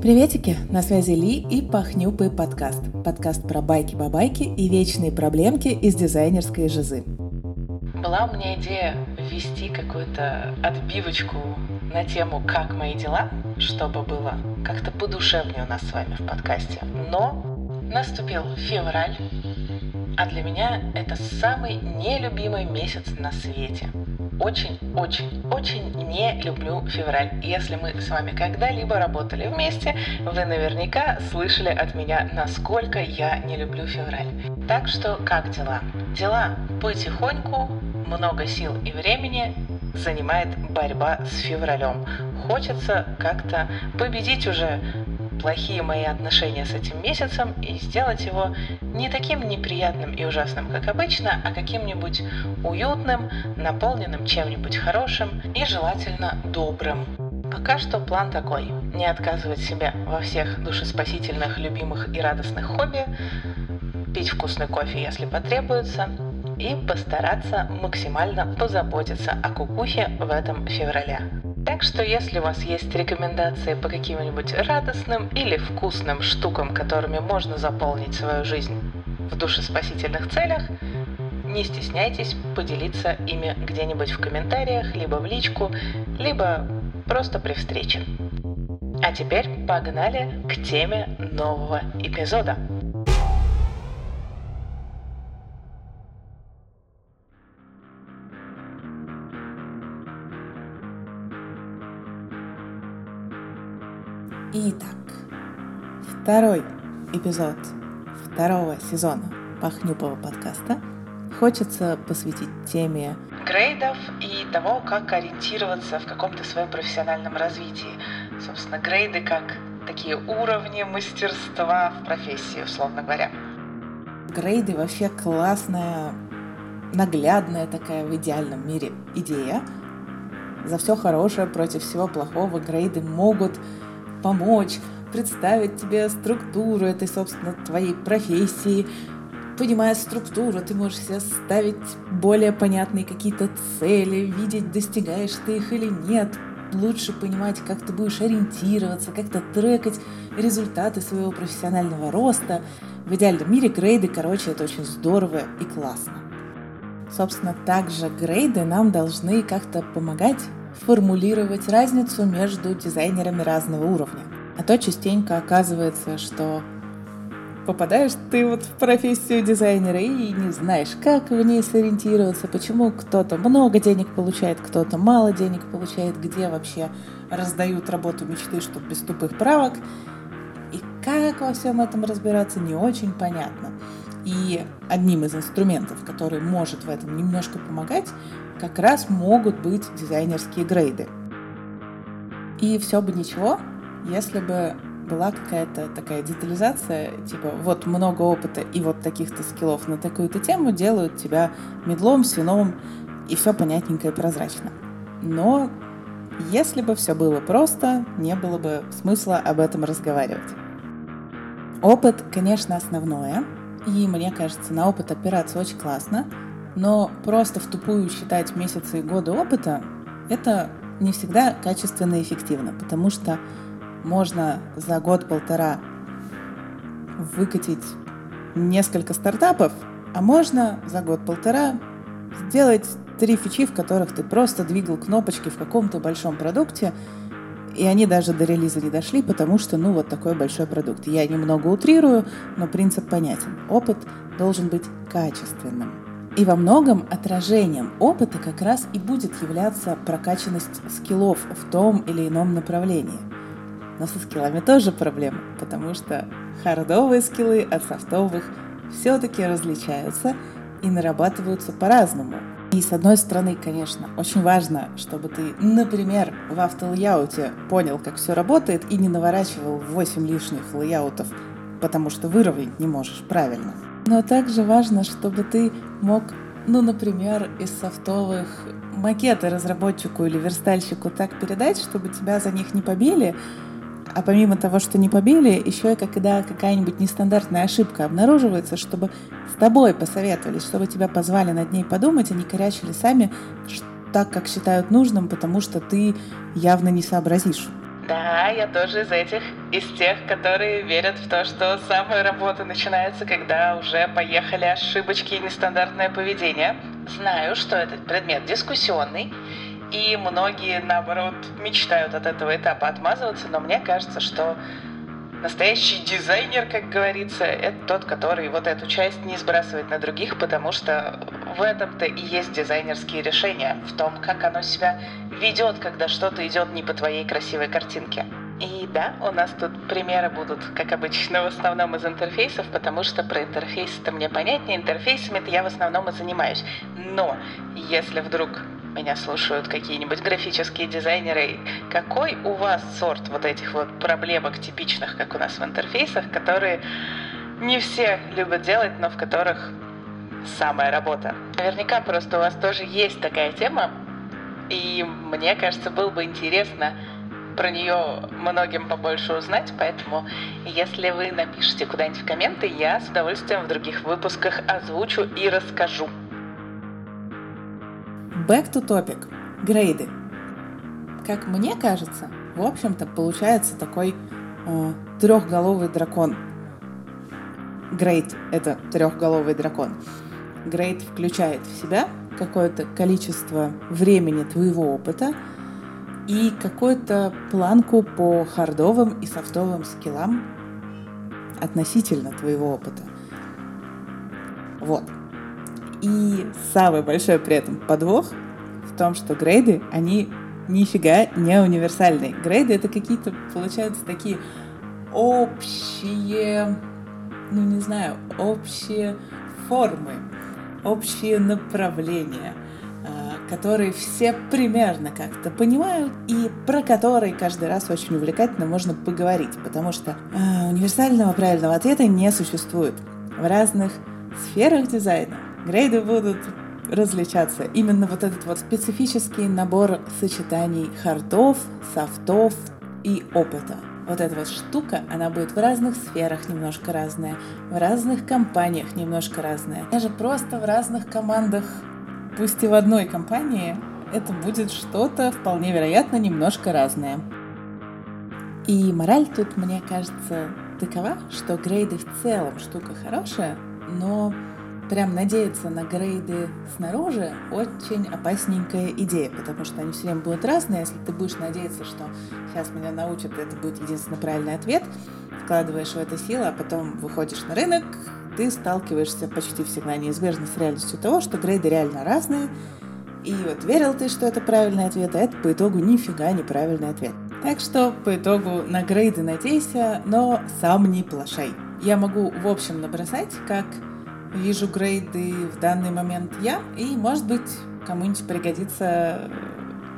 Приветики, на связи Ли и Пахнюпы подкаст. Подкаст про байки-бабайки и вечные проблемки из дизайнерской жизы. Была у меня идея ввести какую-то отбивочку на тему «Как мои дела?», чтобы было как-то подушевнее у нас с вами в подкасте. Но наступил февраль, а для меня это самый нелюбимый месяц на свете. Очень-очень-очень не люблю февраль. Если мы с вами когда-либо работали вместе, вы наверняка слышали от меня, насколько я не люблю февраль. Так что как дела? Дела потихоньку, много сил и времени занимает борьба с февралем. Хочется как-то победить уже плохие мои отношения с этим месяцем и сделать его не таким неприятным и ужасным, как обычно, а каким-нибудь уютным, наполненным чем-нибудь хорошим и желательно добрым. Пока что план такой – не отказывать себе во всех душеспасительных, любимых и радостных хобби, пить вкусный кофе, если потребуется, и постараться максимально позаботиться о кукухе в этом феврале. Так что если у вас есть рекомендации по каким-нибудь радостным или вкусным штукам, которыми можно заполнить свою жизнь в душеспасительных целях, не стесняйтесь поделиться ими где-нибудь в комментариях, либо в личку, либо просто при встрече. А теперь погнали к теме нового эпизода. Итак, второй эпизод второго сезона Пахнюпого подкаста хочется посвятить теме грейдов и того, как ориентироваться в каком-то своем профессиональном развитии. Собственно, грейды как такие уровни мастерства в профессии, условно говоря. Грейды вообще классная, наглядная такая в идеальном мире идея. За все хорошее против всего плохого грейды могут помочь, представить тебе структуру этой, собственно, твоей профессии. Понимая структуру, ты можешь себе ставить более понятные какие-то цели, видеть, достигаешь ты их или нет, лучше понимать, как ты будешь ориентироваться, как-то трекать результаты своего профессионального роста. В идеальном мире грейды, короче, это очень здорово и классно. Собственно, также грейды нам должны как-то помогать формулировать разницу между дизайнерами разного уровня. А то частенько оказывается, что попадаешь ты вот в профессию дизайнера и не знаешь, как в ней сориентироваться, почему кто-то много денег получает, кто-то мало денег получает, где вообще раздают работу мечты, чтобы без тупых правок. И как во всем этом разбираться, не очень понятно. И одним из инструментов, который может в этом немножко помогать, как раз могут быть дизайнерские грейды. И все бы ничего, если бы была какая-то такая детализация, типа вот много опыта и вот таких-то скиллов на такую-то тему делают тебя медлом, свином, и все понятненько и прозрачно. Но если бы все было просто, не было бы смысла об этом разговаривать. Опыт, конечно, основное, и мне кажется, на опыт опираться очень классно, но просто в тупую считать месяцы и годы опыта – это не всегда качественно и эффективно, потому что можно за год-полтора выкатить несколько стартапов, а можно за год-полтора сделать три фичи, в которых ты просто двигал кнопочки в каком-то большом продукте, и они даже до релиза не дошли, потому что, ну, вот такой большой продукт. Я немного утрирую, но принцип понятен. Опыт должен быть качественным. И во многом отражением опыта как раз и будет являться прокачанность скиллов в том или ином направлении. Но со скиллами тоже проблема, потому что хардовые скиллы от софтовых все-таки различаются и нарабатываются по-разному. И с одной стороны, конечно, очень важно, чтобы ты, например, в автолейауте понял, как все работает и не наворачивал 8 лишних лейаутов, потому что выровнять не можешь правильно. Но также важно, чтобы ты мог, ну, например, из софтовых макеты разработчику или верстальщику так передать, чтобы тебя за них не побили, а помимо того, что не побили, еще и когда какая-нибудь нестандартная ошибка обнаруживается, чтобы с тобой посоветовались, чтобы тебя позвали над ней подумать, а не корячили сами так, как считают нужным, потому что ты явно не сообразишь. Да, я тоже из этих, из тех, которые верят в то, что самая работа начинается, когда уже поехали ошибочки и нестандартное поведение. Знаю, что этот предмет дискуссионный, и многие, наоборот, мечтают от этого этапа отмазываться, но мне кажется, что настоящий дизайнер, как говорится, это тот, который вот эту часть не сбрасывает на других, потому что в этом-то и есть дизайнерские решения, в том, как оно себя ведет, когда что-то идет не по твоей красивой картинке. И да, у нас тут примеры будут, как обычно, в основном из интерфейсов, потому что про интерфейсы-то мне понятнее, интерфейсами-то я в основном и занимаюсь. Но если вдруг меня слушают какие-нибудь графические дизайнеры, какой у вас сорт вот этих вот проблемок типичных, как у нас в интерфейсах, которые не все любят делать, но в которых самая работа. Наверняка просто у вас тоже есть такая тема, и мне кажется, было бы интересно про нее многим побольше узнать, поэтому если вы напишите куда-нибудь в комменты, я с удовольствием в других выпусках озвучу и расскажу. Back to topic. Грейды. Как мне кажется, в общем-то, получается такой э, трехголовый дракон. Грейд — это трехголовый дракон. Грейд включает в себя какое-то количество времени твоего опыта и какую-то планку по хардовым и софтовым скиллам относительно твоего опыта. Вот. И самый большой при этом подвох в том, что грейды, они нифига не универсальные. Грейды это какие-то, получаются, такие общие, ну не знаю, общие формы общие направления, а, которые все примерно как-то понимают и про которые каждый раз очень увлекательно можно поговорить, потому что э, универсального правильного ответа не существует. В разных сферах дизайна грейды будут различаться. Именно вот этот вот специфический набор сочетаний хардов, софтов и опыта – вот эта вот штука, она будет в разных сферах немножко разная, в разных компаниях немножко разная, даже просто в разных командах, пусть и в одной компании, это будет что-то вполне вероятно немножко разное. И мораль тут, мне кажется, такова, что грейды в целом штука хорошая, но прям надеяться на грейды снаружи очень опасненькая идея, потому что они все время будут разные. Если ты будешь надеяться, что сейчас меня научат, это будет единственно правильный ответ, вкладываешь в это силы, а потом выходишь на рынок, ты сталкиваешься почти всегда неизбежно с реальностью того, что грейды реально разные, и вот верил ты, что это правильный ответ, а это по итогу нифига неправильный ответ. Так что по итогу на грейды надейся, но сам не плашай. Я могу в общем набросать, как вижу грейды в данный момент я, и, может быть, кому-нибудь пригодится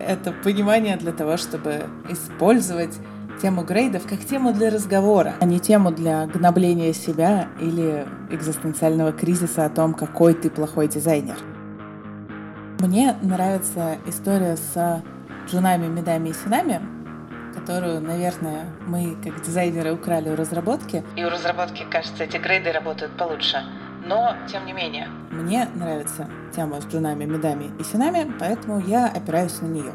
это понимание для того, чтобы использовать тему грейдов как тему для разговора, а не тему для гнобления себя или экзистенциального кризиса о том, какой ты плохой дизайнер. Мне нравится история с женами, медами и синами, которую, наверное, мы как дизайнеры украли у разработки. И у разработки, кажется, эти грейды работают получше но тем не менее. Мне нравится тема с джунами, медами и синами, поэтому я опираюсь на нее.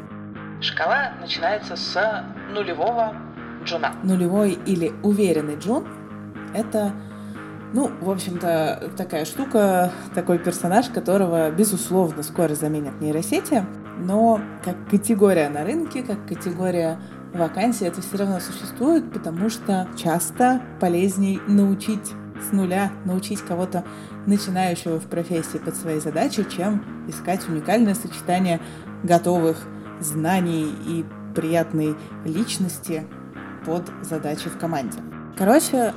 Шкала начинается с нулевого джуна. Нулевой или уверенный джун — это, ну, в общем-то, такая штука, такой персонаж, которого, безусловно, скоро заменят нейросети, но как категория на рынке, как категория вакансий это все равно существует, потому что часто полезней научить с нуля научить кого-то начинающего в профессии под своей задачей, чем искать уникальное сочетание готовых знаний и приятной личности под задачи в команде. Короче,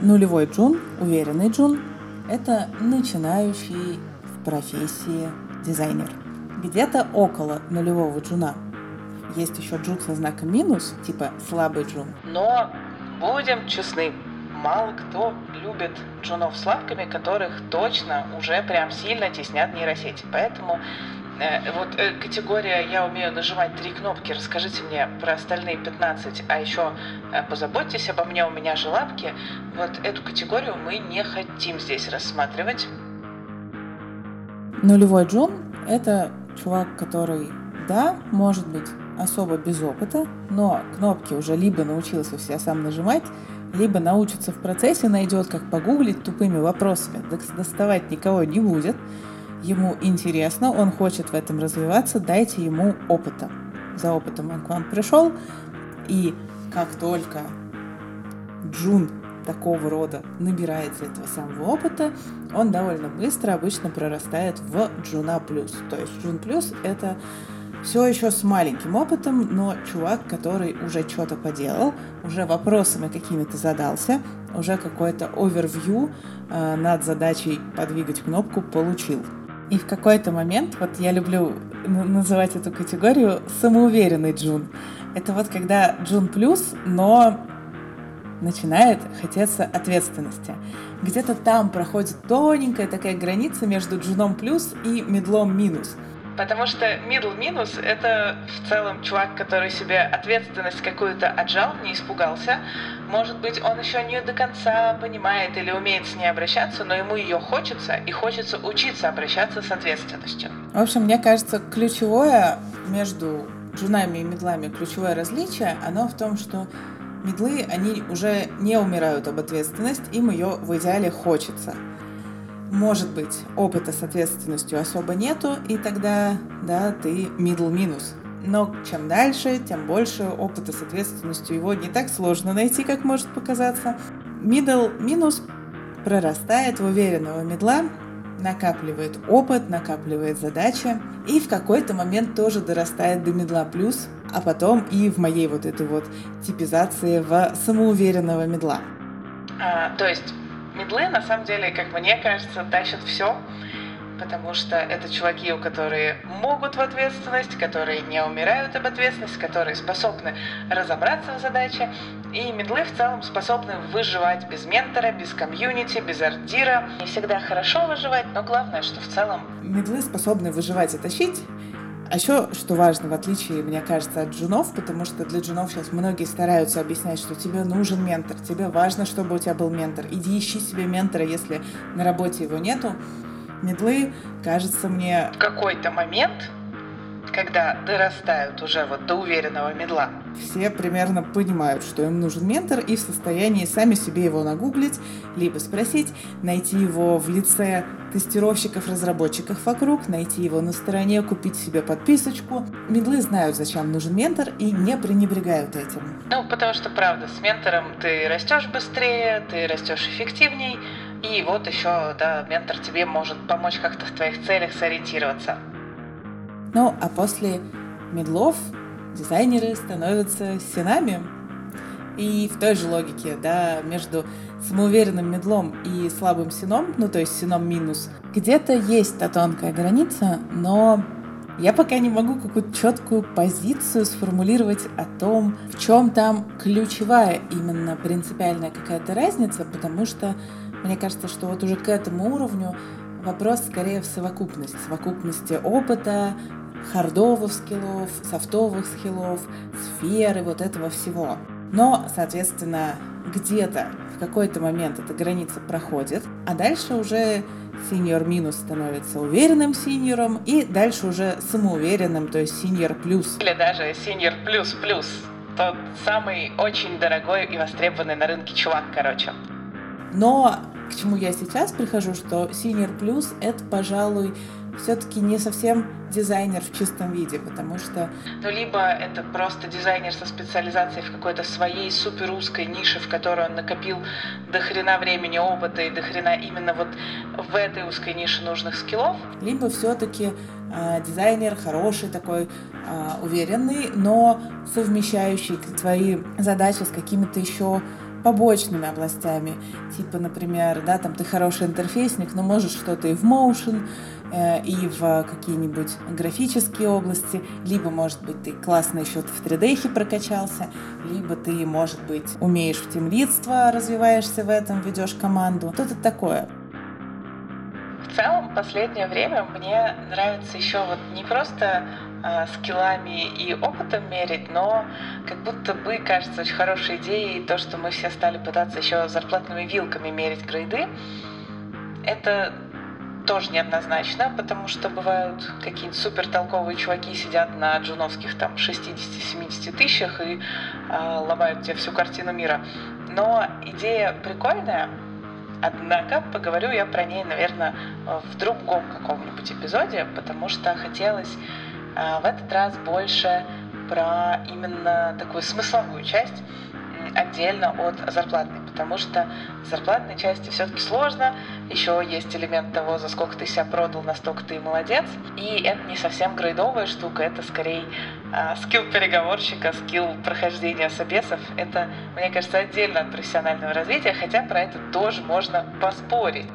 нулевой джун, уверенный джун — это начинающий в профессии дизайнер. Где-то около нулевого джуна есть еще джун со знаком минус, типа слабый джун. Но будем честны, мало кто любит джунов с лапками, которых точно уже прям сильно теснят нейросети. Поэтому э, вот э, категория «я умею нажимать три кнопки», расскажите мне про остальные 15, а еще э, позаботьтесь обо мне, у меня же лапки. Вот эту категорию мы не хотим здесь рассматривать. Нулевой джун — это чувак, который, да, может быть, особо без опыта, но кнопки уже либо научился все сам нажимать, либо научится в процессе, найдет, как погуглить тупыми вопросами, доставать никого не будет. Ему интересно, он хочет в этом развиваться, дайте ему опыта. За опытом он к вам пришел, и как только Джун такого рода набирается этого самого опыта, он довольно быстро обычно прорастает в Джуна плюс. То есть Джун плюс это все еще с маленьким опытом, но чувак, который уже что-то поделал, уже вопросами какими-то задался, уже какой-то овервью э, над задачей подвигать кнопку получил. И в какой-то момент, вот я люблю называть эту категорию самоуверенный Джун. Это вот когда Джун плюс, но начинает хотеться ответственности. Где-то там проходит тоненькая такая граница между джуном плюс и медлом минус. Потому что middle минус — это в целом чувак, который себе ответственность какую-то отжал, не испугался. Может быть, он еще не до конца понимает или умеет с ней обращаться, но ему ее хочется, и хочется учиться обращаться с ответственностью. В общем, мне кажется, ключевое между джунами и медлами, ключевое различие, оно в том, что медлы, они уже не умирают об ответственность, им ее в идеале хочется. Может быть, опыта с ответственностью особо нету, и тогда, да, ты middle минус. Но чем дальше, тем больше опыта с ответственностью его не так сложно найти, как может показаться. Middle минус прорастает в уверенного медла, накапливает опыт, накапливает задачи, и в какой-то момент тоже дорастает до медла плюс, а потом и в моей вот этой вот типизации в самоуверенного медла. А, то есть медлы, на самом деле, как мне кажется, тащат все, потому что это чуваки, у которые могут в ответственность, которые не умирают об ответственности, которые способны разобраться в задаче, и медлы в целом способны выживать без ментора, без комьюнити, без ардира. Не всегда хорошо выживать, но главное, что в целом... Медлы способны выживать и тащить, а еще, что важно, в отличие, мне кажется, от джунов, потому что для джунов сейчас многие стараются объяснять, что тебе нужен ментор, тебе важно, чтобы у тебя был ментор. Иди ищи себе ментора, если на работе его нету. Медлы, кажется мне... В какой-то момент когда дорастают уже вот до уверенного медла. Все примерно понимают, что им нужен ментор и в состоянии сами себе его нагуглить, либо спросить, найти его в лице тестировщиков, разработчиков вокруг, найти его на стороне, купить себе подписочку. Медлы знают, зачем нужен ментор и не пренебрегают этим. Ну, потому что, правда, с ментором ты растешь быстрее, ты растешь эффективней, и вот еще, да, ментор тебе может помочь как-то в твоих целях сориентироваться. Ну, а после медлов дизайнеры становятся синами. И в той же логике, да, между самоуверенным медлом и слабым сином, ну то есть сином минус, где-то есть та тонкая граница, но я пока не могу какую-то четкую позицию сформулировать о том, в чем там ключевая именно принципиальная какая-то разница, потому что мне кажется, что вот уже к этому уровню вопрос скорее в совокупности, совокупности опыта, хардовых скиллов, софтовых скиллов, сферы, вот этого всего. Но, соответственно, где-то в какой-то момент эта граница проходит, а дальше уже синьор минус становится уверенным синьором, и дальше уже самоуверенным, то есть синьор плюс. Или даже синьор плюс плюс. Тот самый очень дорогой и востребованный на рынке чувак, короче. Но к чему я сейчас прихожу, что синьор плюс это, пожалуй, все-таки не совсем дизайнер в чистом виде, потому что... Ну, либо это просто дизайнер со специализацией в какой-то своей супер узкой нише, в которой он накопил до хрена времени, опыта и до хрена именно вот в этой узкой нише нужных скиллов. Либо все-таки э, дизайнер хороший такой, э, уверенный, но совмещающий свои задачи с какими-то еще побочными областями. Типа, например, да, там ты хороший интерфейсник, но можешь что-то и в motion, и в какие-нибудь графические области, либо, может быть, ты классно еще в 3D прокачался, либо ты, может быть, умеешь в темлидство, развиваешься в этом, ведешь команду. Что-то такое. В целом, последнее время мне нравится еще вот не просто э, скиллами и опытом мерить, но как будто бы кажется очень хорошей идеей то, что мы все стали пытаться еще зарплатными вилками мерить грейды. Это тоже неоднозначно, потому что бывают какие-то супер толковые чуваки сидят на джуновских там 60-70 тысячах и э, ломают тебе всю картину мира. Но идея прикольная, Однако поговорю я про ней, наверное, в другом каком-нибудь эпизоде, потому что хотелось э, в этот раз больше про именно такую смысловую часть отдельно от зарплатной, потому что в зарплатной части все-таки сложно, еще есть элемент того, за сколько ты себя продал, настолько ты молодец, и это не совсем грейдовая штука, это скорее э, скилл переговорщика, скилл прохождения собесов, это, мне кажется, отдельно от профессионального развития, хотя про это тоже можно поспорить.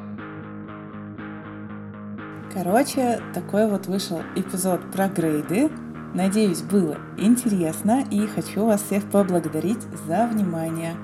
Короче, такой вот вышел эпизод про грейды. Надеюсь, было интересно и хочу вас всех поблагодарить за внимание.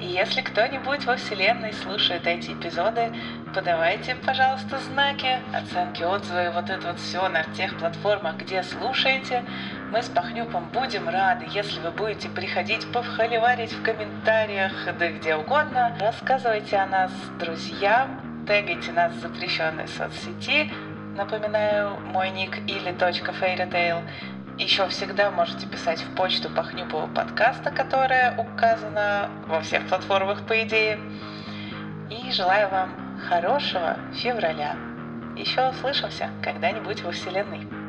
И если кто-нибудь во Вселенной слушает эти эпизоды, подавайте, пожалуйста, знаки, оценки, отзывы, вот это вот все на тех платформах, где слушаете. Мы с Пахнюпом будем рады, если вы будете приходить повхаливарить в комментариях, да где угодно. Рассказывайте о нас друзьям, тегайте нас в запрещенной соцсети, напоминаю, мой ник или .fairytale. Еще всегда можете писать в почту Пахнюпова подкаста, которая указана во всех платформах, по идее. И желаю вам хорошего февраля. Еще услышимся когда-нибудь во Вселенной.